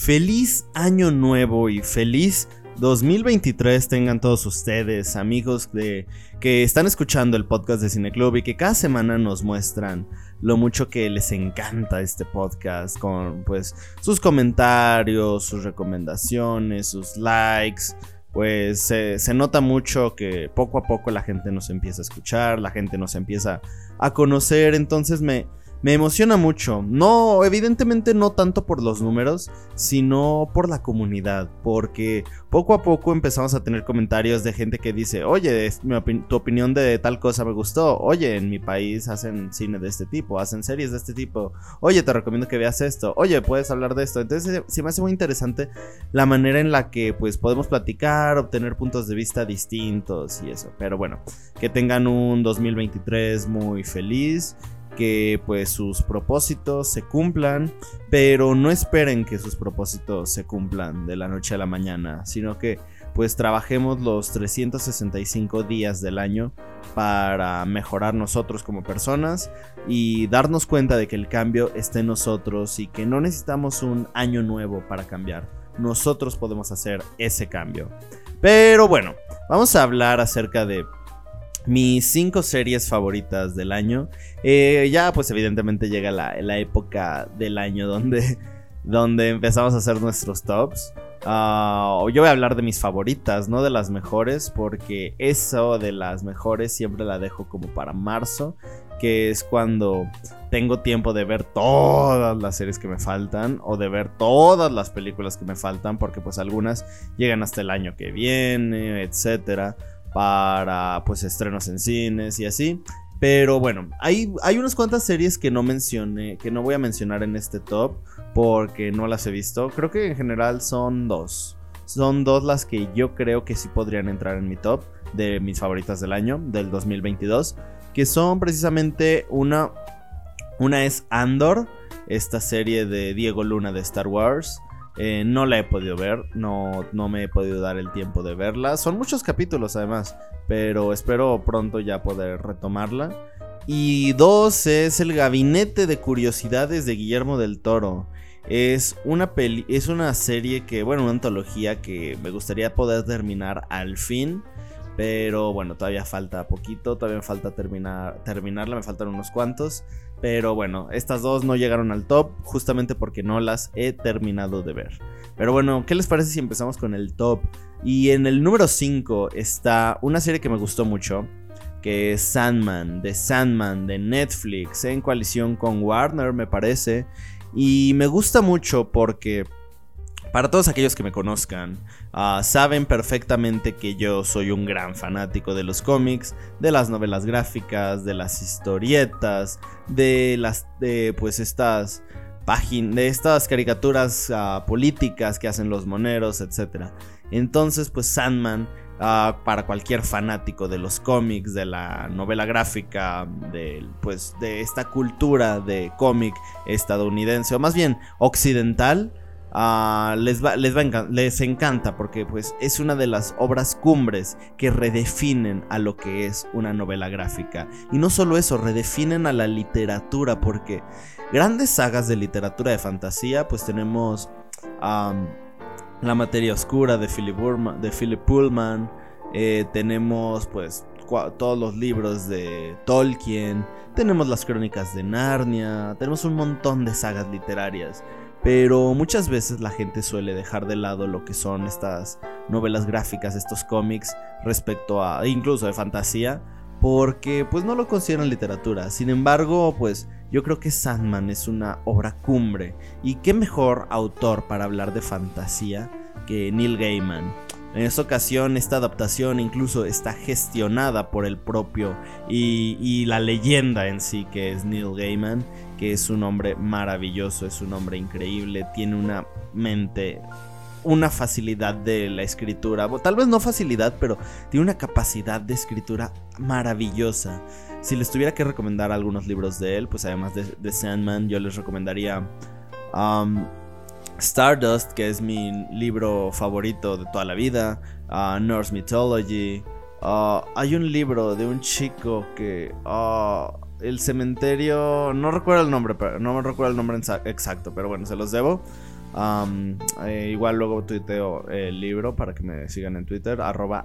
Feliz año nuevo y feliz 2023 tengan todos ustedes, amigos de que están escuchando el podcast de Cineclub y que cada semana nos muestran lo mucho que les encanta este podcast con pues sus comentarios, sus recomendaciones, sus likes. Pues se nota mucho que poco a poco la gente nos empieza a escuchar, la gente nos empieza a conocer, entonces me, me emociona mucho. No, evidentemente no tanto por los números, sino por la comunidad. Porque poco a poco empezamos a tener comentarios de gente que dice, oye, tu opinión de tal cosa me gustó. Oye, en mi país hacen cine de este tipo, hacen series de este tipo. Oye, te recomiendo que veas esto. Oye, puedes hablar de esto. Entonces sí me hace muy interesante la manera en la que pues podemos platicar, obtener puntos de vista distintos y eso. Pero bueno, que tengan un 2023 muy feliz que pues sus propósitos se cumplan, pero no esperen que sus propósitos se cumplan de la noche a la mañana, sino que pues trabajemos los 365 días del año para mejorar nosotros como personas y darnos cuenta de que el cambio está en nosotros y que no necesitamos un año nuevo para cambiar. Nosotros podemos hacer ese cambio. Pero bueno, vamos a hablar acerca de mis cinco series favoritas del año. Eh, ya pues evidentemente llega la, época del año donde, donde empezamos a hacer nuestros tops. Ah, yo voy a hablar de mis favoritas, no de las mejores, porque eso de las mejores siempre la dejo como para marzo, que es cuando tengo tiempo de ver todas las series que me faltan o de ver todas las películas que me faltan, porque pues algunas llegan hasta el año que viene, etcétera para pues estrenos en cines y así. Pero bueno, hay, hay unas cuantas series que no mencioné, que no voy a mencionar en este top porque no las he visto. Creo que en general son dos. Son dos las que yo creo que sí podrían entrar en mi top de mis favoritas del año, del 2022. Que son precisamente una... Una es Andor, esta serie de Diego Luna de Star Wars. Eh, no la he podido ver, no, no me he podido dar el tiempo de verla. Son muchos capítulos además, pero espero pronto ya poder retomarla. Y dos es El Gabinete de Curiosidades de Guillermo del Toro. Es una, peli es una serie que, bueno, una antología que me gustaría poder terminar al fin. Pero bueno, todavía falta poquito, todavía me falta terminar, terminarla, me faltan unos cuantos. Pero bueno, estas dos no llegaron al top justamente porque no las he terminado de ver. Pero bueno, ¿qué les parece si empezamos con el top? Y en el número 5 está una serie que me gustó mucho, que es Sandman, de Sandman, de Netflix, en coalición con Warner me parece. Y me gusta mucho porque para todos aquellos que me conozcan, ah, saben perfectamente que yo soy un gran fanático de los cómics, de las novelas gráficas, de las historietas, de las de pues estas páginas, de estas caricaturas ah, políticas que hacen los moneros, etc. Entonces, pues Sandman ah, para cualquier fanático de los cómics, de la novela gráfica, pues, de esta cultura de cómic estadounidense, o más bien occidental, Ah, les, les, les encanta porque pues es una de las obras cumbres que redefinen a lo que es una novela gráfica. Y no solo eso, redefinen a la literatura porque grandes sagas de literatura de fantasía pues tenemos La materia oscura de Philip, de Philip Pullman, eh, tenemos pues todos los libros de Tolkien, tenemos las crónicas de Narnia, tenemos un montón de sagas literarias. Pero muchas veces la gente suele dejar de lado lo que son estas novelas gráficas, estos cómics respecto a incluso de fantasía, porque pues no lo consideran literatura. Sin embargo, pues yo creo que Sandman es una obra cumbre y qué mejor autor para hablar de fantasía que Neil Gaiman. En esta ocasión esta adaptación incluso está gestionada por el propio y, y la leyenda en sí que es Neil Gaiman que es un hombre maravilloso, es un hombre increíble, tiene una mente, una facilidad de la escritura, tal vez no facilidad, pero tiene una capacidad de escritura maravillosa. Si les tuviera que recomendar algunos libros de él, pues además de, Sandman, yo les recomendaría um, Stardust, que es mi libro favorito de toda la vida, uh, Norse Mythology. Uh, hay un libro de un chico que... Uh, el cementerio, no recuerdo el nombre, pero no me recuerdo el nombre exacto, pero bueno, se los debo. Eh, igual luego tuiteo el libro para que me sigan en Twitter, arroba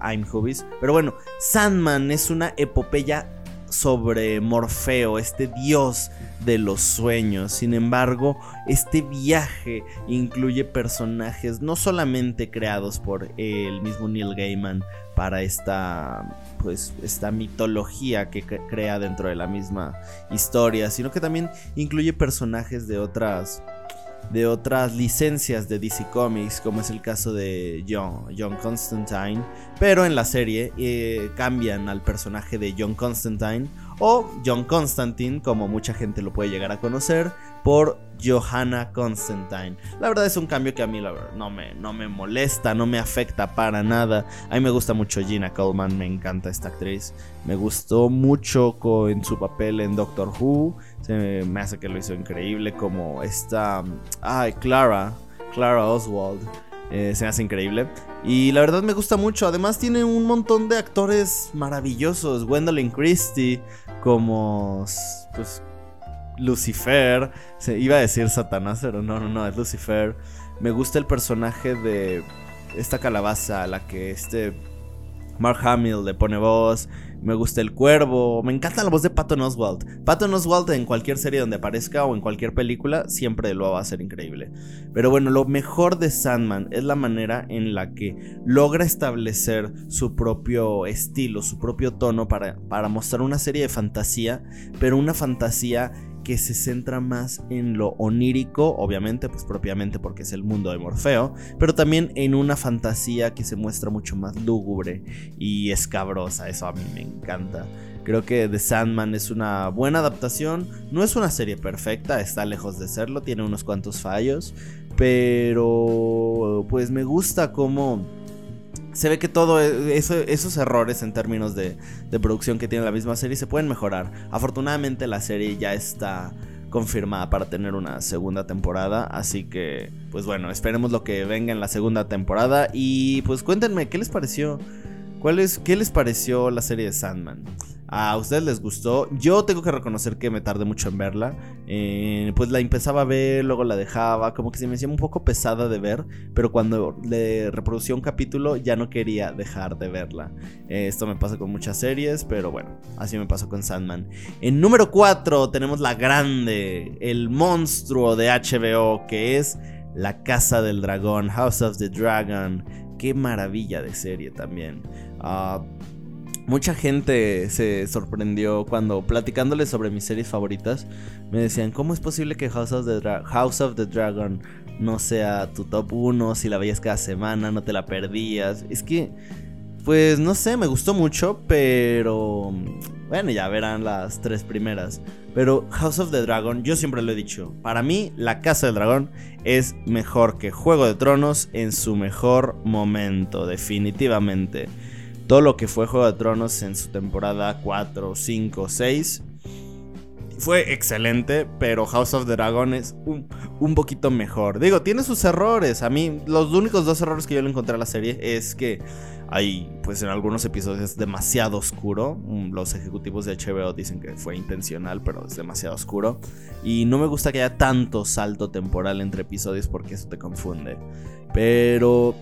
Pero bueno, Sandman es una epopeya sobre Morfeo, este dios de los sueños. Sin embargo, este viaje incluye personajes no solamente creados por el mismo Neil Gaiman para esta pues esta mitología que crea dentro de la misma historia, sino que también incluye personajes de otras de otras licencias de DC Comics, como es el caso de John, John Constantine, pero en la serie eh, cambian al personaje de John Constantine o John Constantine, como mucha gente lo puede llegar a conocer, por Johanna Constantine. La verdad es un cambio que a mí no, me, no me molesta, no me afecta para nada. A mí me gusta mucho Gina Coleman, me encanta esta actriz. Me gustó mucho en su papel en Doctor Who. Se me hace que lo hizo increíble como esta... Ay, Clara, Clara Oswald. Eh, se me hace increíble. Y la verdad me gusta mucho. Además tiene un montón de actores maravillosos. Gwendolyn Christie como... Pues Lucifer. Se iba a decir Satanás, pero no, no, no, es Lucifer. Me gusta el personaje de esta calabaza a la que este Mark Hamill le pone voz. Me gusta el cuervo. Me encanta la voz de Patton Oswald. Patton Oswald en cualquier serie donde aparezca o en cualquier película siempre lo va a hacer increíble. Pero bueno, lo mejor de Sandman es la manera en la que logra establecer su propio estilo, su propio tono para, para mostrar una serie de fantasía, pero una fantasía que se centra más en lo onírico, obviamente, pues propiamente porque es el mundo de Morfeo, pero también en una fantasía que se muestra mucho más lúgubre y escabrosa, eso a mí me encanta. Creo que The Sandman es una buena adaptación, no es una serie perfecta, está lejos de serlo, tiene unos cuantos fallos, pero pues me gusta cómo se ve que todo e, esos errores en términos de, producción que tiene la misma serie se pueden mejorar. Afortunadamente la serie ya está confirmada para tener una segunda temporada, así que pues bueno, esperemos lo que venga en la segunda temporada y pues cuéntenme qué les pareció. ¿Cuál es, ¿Qué les pareció la serie de Sandman? A ustedes les gustó. Yo tengo que reconocer que me tardé mucho en verla. Eh, pues la empezaba a ver, luego la dejaba. Como que se me hacía un poco pesada de ver. Pero cuando le reproducía un capítulo ya no quería dejar de verla. Eh, esto me pasa con muchas series, pero bueno, así me pasó con Sandman. En número 4 tenemos la grande, el monstruo de HBO que es La Casa del Dragón, House of the Dragon. Qué maravilla de serie también. Ah, Mucha gente se sorprendió cuando platicándoles sobre mis series favoritas me decían, ¿cómo es posible que House of the, House of the Dragon no sea tu top 1? Si la veías cada semana, no te la perdías. Es que, pues no sé, me gustó mucho, pero... Bueno, ya verán las tres primeras. Pero House of the Dragon, yo siempre lo he dicho, para mí La Casa del Dragón es mejor que Juego de Tronos en su mejor momento, definitivamente todo lo que fue Juego de Tronos en su temporada 4, 5, 6 fue excelente, pero House of the Dragon es un, poquito mejor. Digo, tiene sus errores. A mí, los únicos dos errores que yo le encontré a la serie es que hay, pues en algunos episodios es demasiado oscuro. Mm, los ejecutivos de HBO dicen que fue intencional, pero es demasiado oscuro. Y no me gusta que haya tanto salto temporal entre episodios porque eso te confunde. Pero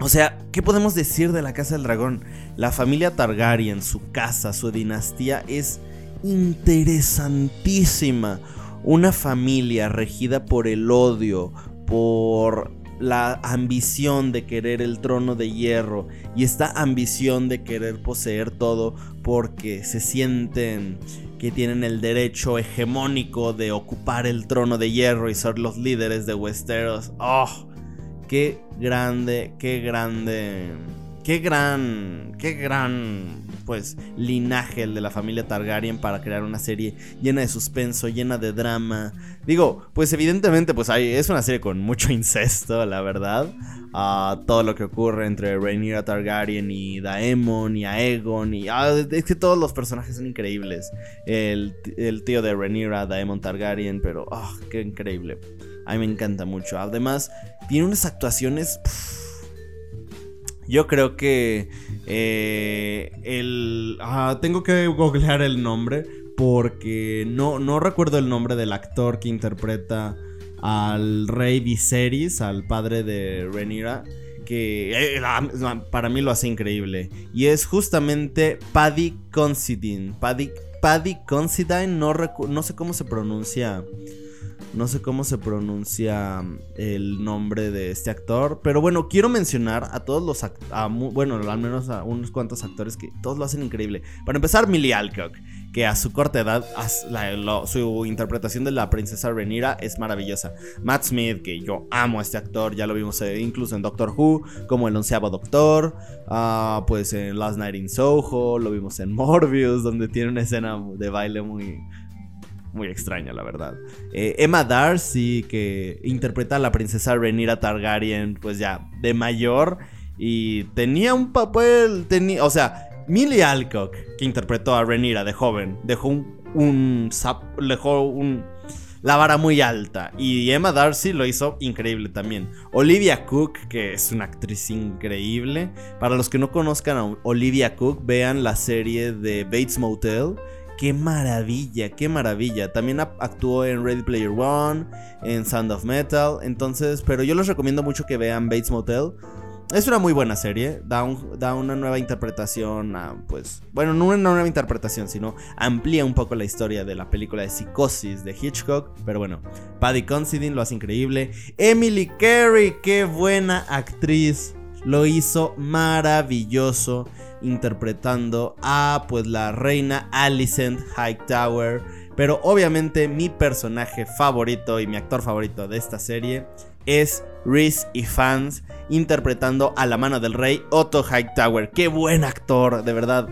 o sea, ¿qué podemos decir de la Casa del Dragón? La familia Targaryen, su casa, su dinastía es interesantísima. Una familia regida por el odio, por la ambición de querer el trono de hierro y esta ambición de querer poseer todo porque se sienten que tienen el derecho hegemónico de ocupar el trono de hierro y ser los líderes de Westeros. ¡Oh! Qué grande, qué grande, qué gran, qué gran, pues, linaje el de la familia Targaryen para crear una serie llena de suspenso, llena de drama. Digo, pues evidentemente, pues es una serie con mucho incesto, la verdad. Uh, todo lo que ocurre entre Rhaenyra Targaryen y Daemon y Aegon y ah, es que todos los personajes son increíbles. El, tío de Rhaenyra, Daemon Targaryen, pero ah, qué increíble. A mí me encanta mucho. Además, tiene unas actuaciones... Yo creo que eh, el... Ah, tengo que googlear el nombre porque no, no recuerdo el nombre del actor que interpreta al rey Viserys, al padre de Rhaenyra, que eh, para mí lo hace increíble. Y es justamente Paddy Considine. Paddy, Paddy Considine, no, no sé cómo se pronuncia no sé cómo se pronuncia el nombre de este actor. Pero bueno, quiero mencionar a todos los. bueno, al menos a unos cuantos actores que todos lo hacen increíble. Para empezar, Millie Alcock. Que a su corta edad, su interpretación de la princesa Renira es maravillosa. Matt Smith, que yo amo a este actor, ya lo vimos eh, incluso en Doctor Who, como el onceavo Doctor. Ah, pues en Last Night in Soho, lo vimos en Morbius, donde tiene una escena de baile muy, muy extraña, la verdad. Eh, Emma Darcy, que interpreta a la princesa Rhaenyra Targaryen, pues ya de mayor. Y tenía un papel, tenía, o sea, Millie Alcock, que interpretó a Rhaenyra de joven, dejó un, un dejó un, la vara muy alta. Y Emma Darcy lo hizo increíble también. Olivia Cook, que es una actriz increíble. Para los que no conozcan a Olivia Cook, vean la serie de Bates Motel Qué maravilla, qué maravilla. También actuó en Ready Player One, en Sound of Metal. Entonces, pero yo les recomiendo mucho que vean Bates Motel. Es una muy buena serie, da, una nueva interpretación, pues, bueno, no una nueva interpretación, sino amplía un poco la historia de la película de Psicosis de Hitchcock, pero bueno, Paddy Considine lo hace increíble, Emily Carey, qué buena actriz, lo hizo maravilloso, interpretando a pues la reina Alicent Hightower. Pero obviamente mi personaje favorito y mi actor favorito de esta serie es Rhys Ifans interpretando a la mano del rey Otto Hightower. Qué buen actor, de verdad.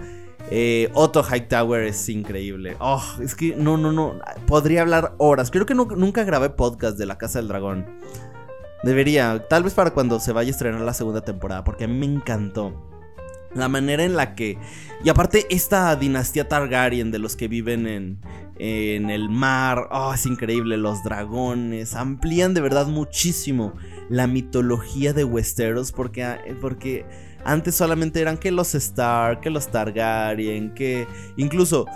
Eh, Otto Hightower es increíble. Oh, es que no, no, no. Podría hablar horas. Creo que nunca grabé podcast de la Casa del Dragón. Debería, tal vez para cuando se vaya a estrenar la segunda temporada, porque a mí me encantó. La manera en la que... Y aparte esta dinastía Targaryen de los que viven en, en el mar, oh, es increíble, los dragones, amplían de verdad muchísimo la mitología de Westeros porque, ah, porque antes solamente eran que los Stark, que los Targaryen, que incluso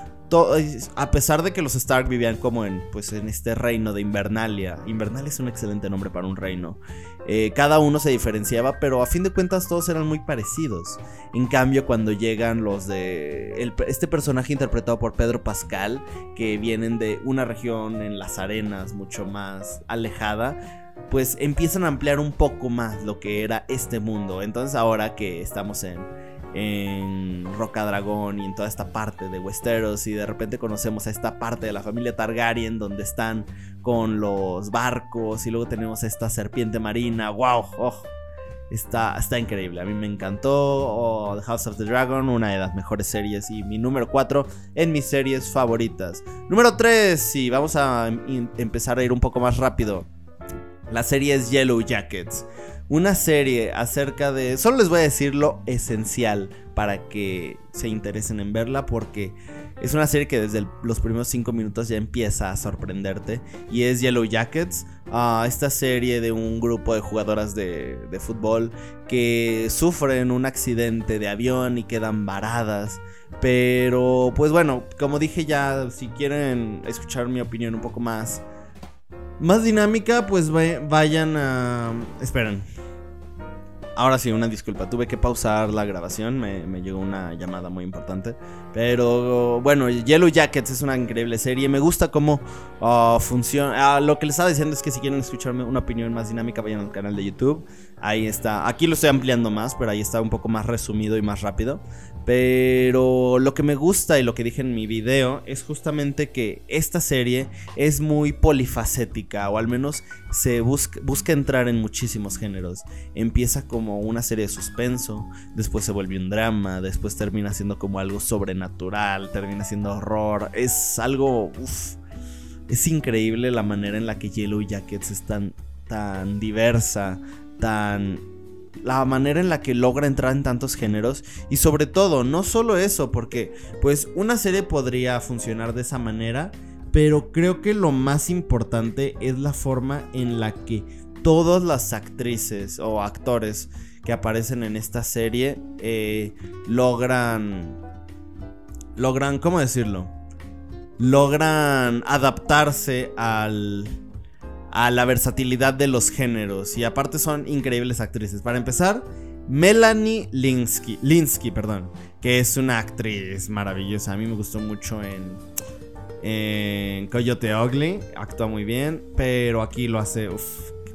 a pesar de que los Stark vivían como en, pues, en este reino de Invernalia, Invernalia es un excelente nombre para un reino, eh, cada uno se diferenciaba, pero a fin de cuentas todos eran muy parecidos. En cambio, cuando llegan los de este personaje interpretado por Pedro Pascal, que vienen de una región en las arenas mucho más alejada, pues empiezan a ampliar un poco más lo que era este mundo. Entonces ahora que estamos en en Roca Dragón y en toda esta parte de Westeros y de repente conocemos a esta parte de la familia Targaryen donde están con los barcos y luego tenemos esta serpiente marina, wow, oh, está, está increíble, a mí me encantó oh, The House of the Dragon, una de las mejores series y mi número 4 en mis series favoritas. Número 3, sí, vamos a em, empezar a ir un poco más rápido. La serie es Yellow Jackets una serie acerca de... Solo les voy a decir lo esencial para que se interesen en verla porque es una serie que desde los primeros 5 minutos ya empieza a sorprenderte y es Yellow Jackets, ah, esta serie de un grupo de jugadoras de, de fútbol que sufren un accidente de avión y quedan varadas. Pero pues bueno, como dije ya, si quieren escuchar mi opinión un poco más más dinámica, pues vayan a... Esperen. Ahora sí, una disculpa. Tuve que pausar la grabación. Me, llegó una llamada muy importante. Pero bueno, Yellow Jackets es una increíble serie. Me gusta cómo ah, funciona. Ah, lo que les estaba diciendo es que si quieren escucharme una opinión más dinámica, vayan al canal de YouTube. Ahí está. Aquí lo estoy ampliando más, pero ahí está un poco más resumido y más rápido. Pero lo que me gusta y lo que dije en mi video es justamente que esta serie es muy polifacética o al menos se busca, entrar en muchísimos géneros. Empieza como una serie de suspenso, después se vuelve un drama, después termina siendo como algo sobrenatural, termina siendo horror. Es algo... es increíble la manera en la que Yellow Jackets es tan diversa, tan la manera en la que logra entrar en tantos géneros y sobre todo, no solo eso, porque pues una serie podría funcionar de esa manera, pero creo que lo más importante es la forma en la que todas las actrices o actores que aparecen en esta serie eh, logran, logran, ¿cómo decirlo? Logran adaptarse al a la versatilidad de los géneros y aparte son increíbles actrices. Para empezar, Melanie Linsky, Linsky perdón, que es una actriz maravillosa. A mí me gustó mucho en, en Coyote Ugly, actúa muy bien, pero aquí lo hace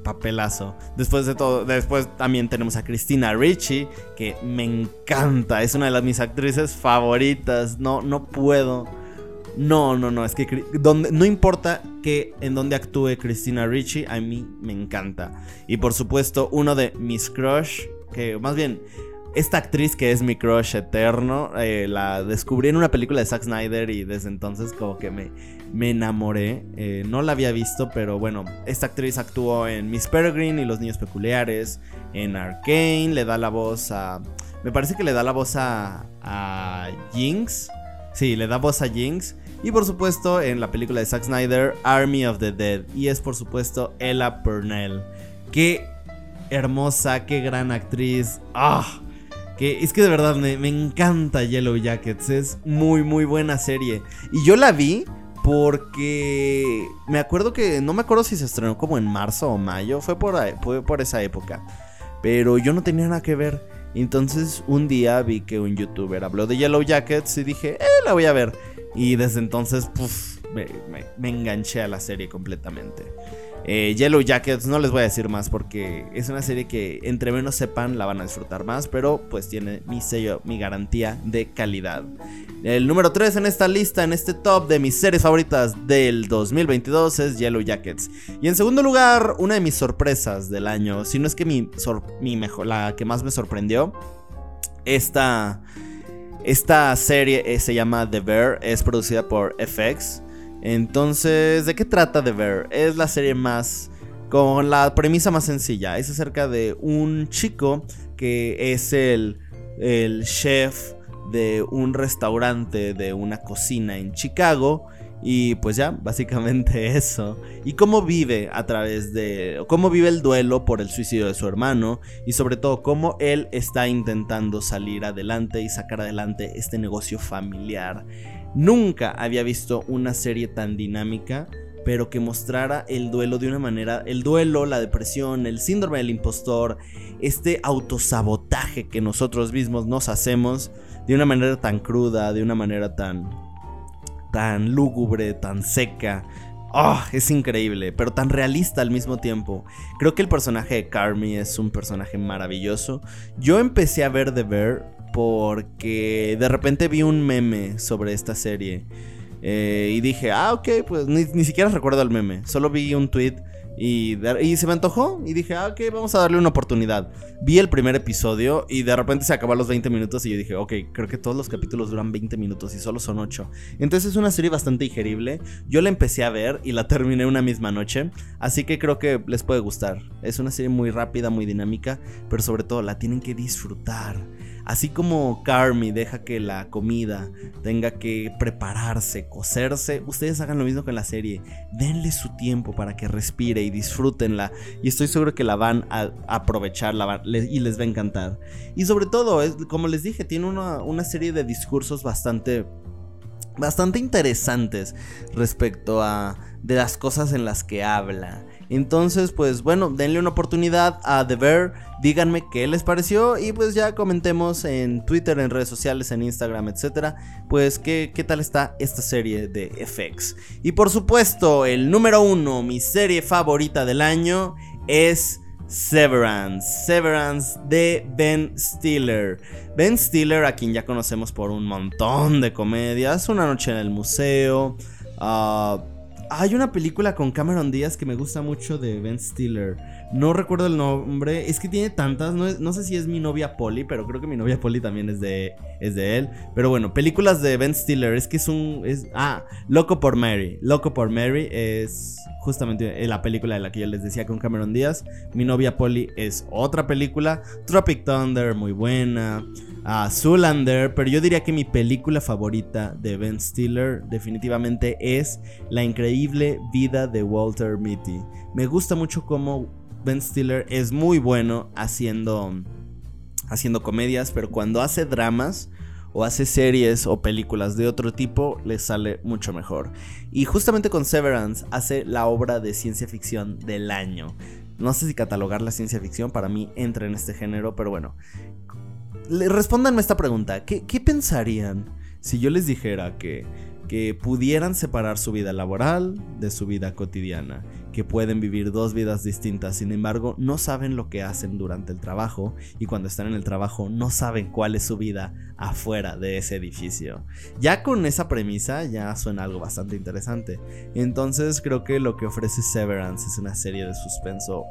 papelazo. Después de todo, después también tenemos a Christina Ricci, que me encanta, es una de las mis actrices favoritas. No, no puedo. No, no, no, es que donde, no importa que en donde actúe Christina Ricci, a mí me encanta. Y por supuesto, uno de mis crush, que más bien esta actriz que es mi crush eterno, eh, la descubrí en una película de Zack Snyder y desde entonces como que me, me enamoré. Eh, no la había visto, pero bueno, esta actriz actuó en Miss Peregrine y Los Niños Peculiares, en Arcane, le da la voz a... Me parece que le da la voz a, a Jinx. Sí, le da voz a Jinx. Y por supuesto en la película de Zack Snyder, Army of the Dead. Y es por supuesto Ella Purnell. Qué hermosa, qué gran actriz. ¡Ah! Que es que de verdad me, me, encanta Yellow Jackets. Es muy, muy buena serie. Y yo la vi porque me acuerdo que. No me acuerdo si se estrenó como en marzo o mayo. Fue por, fue por esa época. Pero yo no tenía nada que ver. Entonces un día vi que un youtuber habló de Yellow Jackets y dije, eh, la voy a ver. Y desde entonces, me enganché a la serie completamente. Eh, Yellow Jackets, no les voy a decir más porque es una serie que entre menos sepan la van a disfrutar más, pero pues tiene mi sello, mi garantía de calidad. El número 3 en esta lista, en este top de mis series favoritas del 2022 es Yellow Jackets. Y en segundo lugar, una de mis sorpresas del año, si no es que mi, mi mejor, la que más me sorprendió, esta, esta serie eh, se llama The Bear, es producida por FX. Entonces, ¿de qué trata The Bear? Es la serie más... con la premisa más sencilla. Es acerca de un chico que es el, el chef de un restaurante, de una cocina en Chicago. Y pues ya, básicamente eso. Y cómo vive a través de... cómo vive el duelo por el suicidio de su hermano. Y sobre todo cómo él está intentando salir adelante y sacar adelante este negocio familiar. Nunca había visto una serie tan dinámica, pero que mostrara el duelo de una manera, el duelo, la depresión, el síndrome del impostor, este autosabotaje que nosotros mismos nos hacemos de una manera tan cruda, de una manera tan tan lúgubre, tan seca. Oh, es increíble, pero tan realista al mismo tiempo. Creo que el personaje de Carmi es un personaje maravilloso. Yo empecé a ver The Bear porque de repente vi un meme sobre esta serie. Eh, y dije, ah, ok, pues ni, siquiera recuerdo el meme. Solo vi un tweet y, se me antojó. Y dije, ah, ok, vamos a darle una oportunidad. Vi el primer episodio y de repente se acabó los 20 minutos. Y yo dije, ok, creo que todos los capítulos duran 20 minutos y solo son 8. Entonces es una serie bastante digerible. Yo la empecé a ver y la terminé una misma noche. Así que creo que les puede gustar. Es una serie muy rápida, muy dinámica. Pero sobre todo la tienen que disfrutar. Así como Carmi deja que la comida tenga que prepararse, cocerse, ustedes hagan lo mismo con la serie. Denle su tiempo para que respire y disfrútenla. Y estoy seguro que la van a aprovechar y les va a encantar. Y sobre todo, como les dije, tiene una, una serie de discursos bastante bastante interesantes respecto a de las cosas en las que habla. Entonces, pues bueno, denle una oportunidad a The Bear, díganme qué les pareció y pues ya comentemos en Twitter, en redes sociales, en Instagram, etcétera, pues qué, qué tal está esta serie de FX. Y por supuesto, el número uno, mi serie favorita del año es Severance, Severance de Ben Stiller. Ben Stiller, a quien ya conocemos por un montón de comedias, Una noche en el museo, uh, hay una película con Cameron Díaz que me gusta mucho de Ben Stiller. No recuerdo el nombre. Es que tiene tantas. No, sé si es mi novia Polly, pero creo que mi novia Polly también es de, es de él. Pero bueno, películas de Ben Stiller. Es que es un. Es, ah, Loco por Mary. Loco por Mary es justamente la película de la que yo les decía con Cameron Díaz. Mi novia Polly es otra película. Tropic Thunder, muy buena a Zoolander, pero yo diría que mi película favorita de Ben Stiller definitivamente es La increíble vida de Walter Mitty. Me gusta mucho cómo Ben Stiller es muy bueno haciendo haciendo comedias, pero cuando hace dramas o hace series o películas de otro tipo, les sale mucho mejor. Y justamente con Severance hace la obra de ciencia ficción del año. No sé si catalogar la ciencia ficción, para mí entra en este género, pero bueno. Respóndanme esta pregunta. ¿Qué, qué pensarían si yo les dijera que que pudieran separar su vida laboral de su vida cotidiana, que pueden vivir dos vidas distintas, sin embargo no saben lo que hacen durante el trabajo y cuando están en el trabajo no saben cuál es su vida afuera de ese edificio. Ya con esa premisa ya suena algo bastante interesante. Entonces creo que lo que ofrece Severance es una serie de suspenso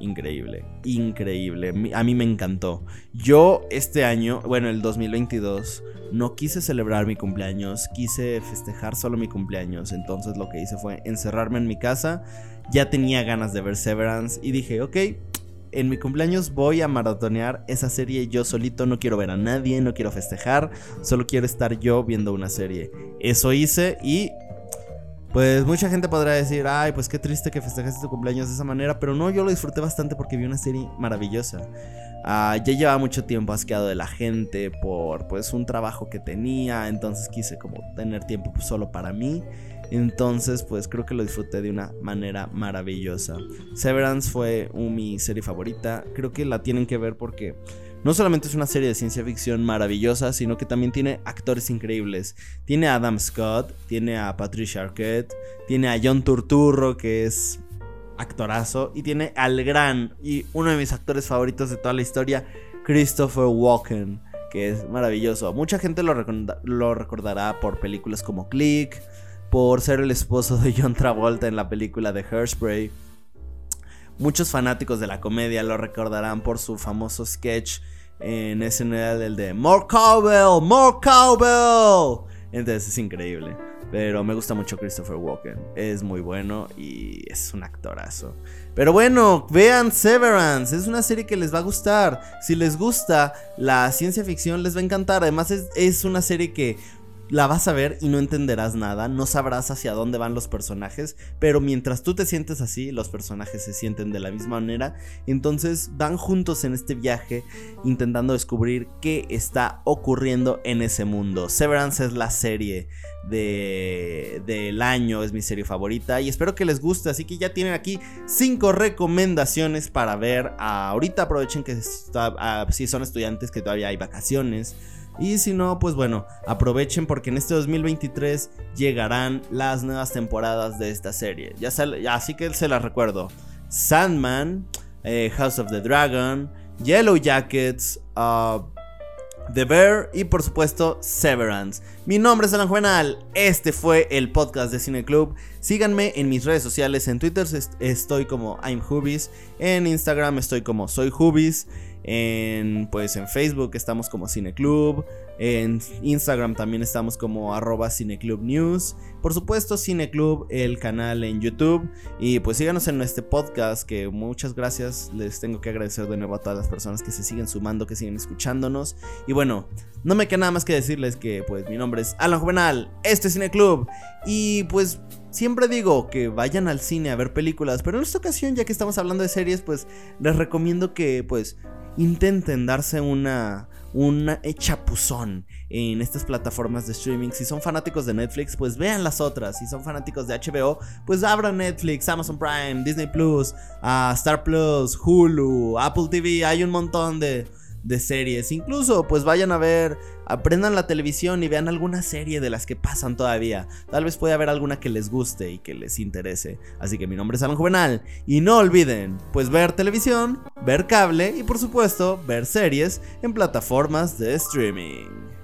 increíble, increíble. A mí me encantó. Yo este año, bueno, el 2022, no quise celebrar mi cumpleaños, quise festejar solo mi cumpleaños. Entonces lo que hice fue encerrarme en mi casa. Ya tenía ganas de ver Severance y dije, ok, en mi cumpleaños voy a maratonear esa serie yo solito, no quiero ver a nadie, no quiero festejar, solo quiero estar yo viendo una serie. Eso hice y pues mucha gente podrá decir, ay, pues qué triste que festejaste tu cumpleaños de esa manera, pero no, yo lo disfruté bastante porque vi una serie maravillosa. Ah, ya llevaba mucho tiempo asqueado de la gente por pues un trabajo que tenía, entonces quise como tener tiempo solo para mí. Entonces, pues creo que lo disfruté de una manera maravillosa. Severance fue mi serie favorita. Creo que la tienen que ver porque no solamente es una serie de ciencia ficción maravillosa, sino que también tiene actores increíbles. Tiene a Adam Scott, tiene a Patricia Arquette, tiene a John Turturro, que es actorazo, y tiene al gran y uno de mis actores favoritos de toda la historia, Christopher Walken, que es maravilloso. Mucha gente lo, recordará por películas como Click, por ser el esposo de John Travolta en la película de Hairspray. Muchos fanáticos de la comedia lo recordarán por su famoso sketch en SNL el de More Cowbell, More Cowbell. Entonces es increíble. Pero me gusta mucho Christopher Walken. Es muy bueno y es un actorazo. Pero bueno, vean Severance. Es una serie que les va a gustar. Si les gusta la ciencia ficción, les va a encantar. Además, es, es una serie que la vas a ver y no entenderás nada, no sabrás hacia dónde van los personajes, pero mientras tú te sientes así, los personajes se sienten de la misma manera, entonces van juntos en este viaje intentando descubrir qué está ocurriendo en ese mundo. Severance es la serie de, del año, es mi serie favorita y espero que les guste, así que ya tienen aquí cinco recomendaciones para ver. ahorita aprovechen que ah, si son estudiantes que todavía hay vacaciones y si no, pues bueno, aprovechen porque en este 2023 llegarán las nuevas temporadas de esta serie. Ya así que se las recuerdo. Sandman, eh, House of the Dragon, Yellow Jackets, uh, The Bear y por supuesto Severance. Mi nombre es Alan Juvenal, este fue el podcast de Cine Club. Síganme en mis redes sociales, en Twitter estoy como I'm en Instagram estoy como Soy Hubis. En, pues en Facebook estamos como Cineclub. En Instagram también estamos como arroba Cineclub News. Por supuesto, Cineclub, el canal en YouTube. Y pues síganos en este podcast. Que muchas gracias. Les tengo que agradecer de nuevo a todas las personas que se siguen sumando, que siguen escuchándonos. Y bueno, no me queda nada más que decirles que pues mi nombre es Alan Juvenal. Este es Cineclub. Y pues Siempre digo que vayan al cine a ver películas, pero en esta ocasión, ya que estamos hablando de series, pues les recomiendo que pues intenten darse una, una chapuzón en estas plataformas de streaming. Si son fanáticos de Netflix, pues vean las otras. Si son fanáticos de HBO, pues abran Netflix, Amazon Prime, Disney Plus, Star Plus, Hulu, Apple TV. Hay un montón de, de series. Incluso, pues vayan a ver, aprendan la televisión y vean alguna serie de las que pasan todavía. Tal vez pueda haber alguna que les guste y que les interese. Así que mi nombre es Alan Juvenal. Y no olviden, pues ver televisión, ver cable y por supuesto ver series en plataformas de streaming.